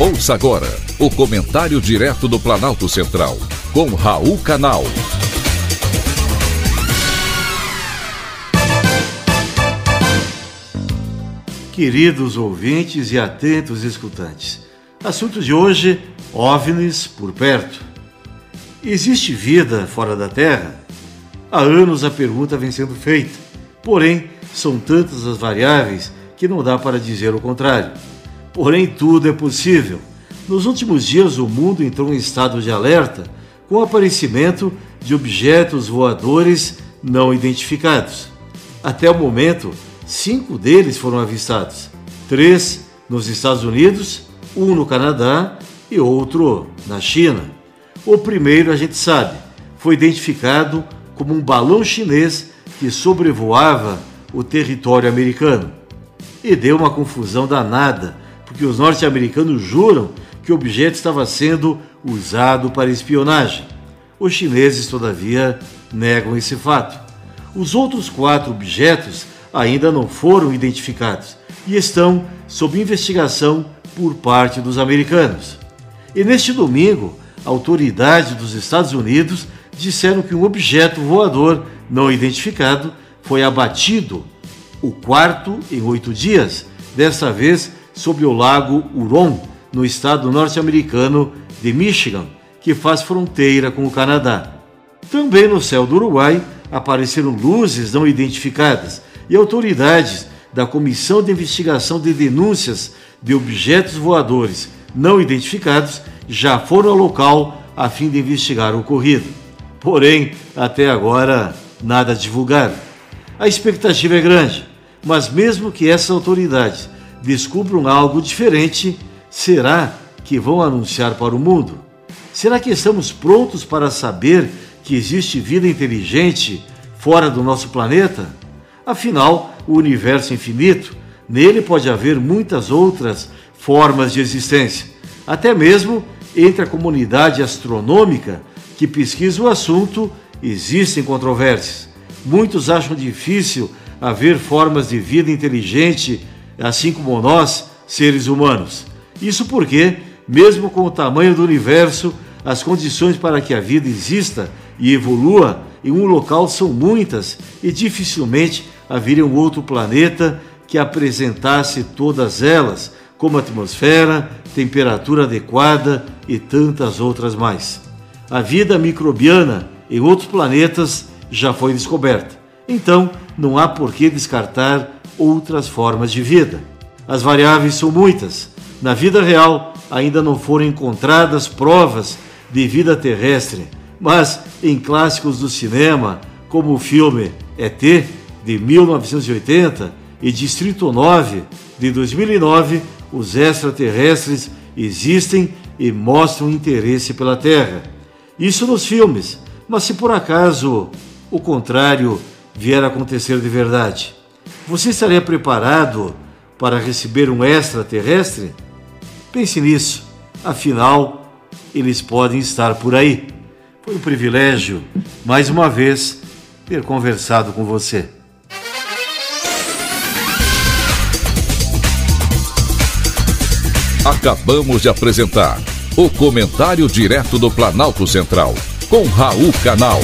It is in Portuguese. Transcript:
Ouça agora o comentário direto do Planalto Central, com Raul Canal. Queridos ouvintes e atentos escutantes, assunto de hoje: OVNIs por perto. Existe vida fora da Terra? Há anos a pergunta vem sendo feita, porém, são tantas as variáveis que não dá para dizer o contrário. Porém, tudo é possível. Nos últimos dias, o mundo entrou em estado de alerta com o aparecimento de objetos voadores não identificados. Até o momento, cinco deles foram avistados: três nos Estados Unidos, um no Canadá e outro na China. O primeiro, a gente sabe, foi identificado como um balão chinês que sobrevoava o território americano. E deu uma confusão danada porque os norte-americanos juram que o objeto estava sendo usado para espionagem. Os chineses, todavia, negam esse fato. Os outros quatro objetos ainda não foram identificados e estão sob investigação por parte dos americanos. E neste domingo, autoridades dos Estados Unidos disseram que um objeto voador não identificado foi abatido, o quarto em oito dias, dessa vez sobre o lago Huron, no estado norte-americano de Michigan, que faz fronteira com o Canadá. Também no céu do Uruguai apareceram luzes não identificadas e autoridades da Comissão de Investigação de Denúncias de Objetos Voadores não identificados já foram ao local a fim de investigar o ocorrido. Porém, até agora, nada divulgado. A expectativa é grande, mas mesmo que essas autoridades descubram algo diferente, será que vão anunciar para o mundo? Será que estamos prontos para saber que existe vida inteligente fora do nosso planeta? Afinal, o universo infinito, nele pode haver muitas outras formas de existência. Até mesmo entre a comunidade astronômica que pesquisa o assunto, existem controvérsias. Muitos acham difícil haver formas de vida inteligente assim como nós, seres humanos. Isso porque, mesmo com o tamanho do universo, as condições para que a vida exista e evolua em um local são muitas e dificilmente haveria um outro planeta que apresentasse todas elas, como atmosfera, temperatura adequada e tantas outras mais. A vida microbiana em outros planetas já foi descoberta. Então, não há por que descartar outras formas de vida. As variáveis são muitas. Na vida real, ainda não foram encontradas provas de vida terrestre, mas em clássicos do cinema, como o filme ET, de 1980, e Distrito 9, de 2009, os extraterrestres existem e mostram interesse pela Terra. Isso nos filmes, mas se por acaso o contrário vier a acontecer de verdade, você estaria preparado para receber um extraterrestre? Pense nisso, afinal, eles podem estar por aí. Foi um privilégio, mais uma vez, ter conversado com você. Acabamos de apresentar o Comentário Direto do Planalto Central, com Raul Canal.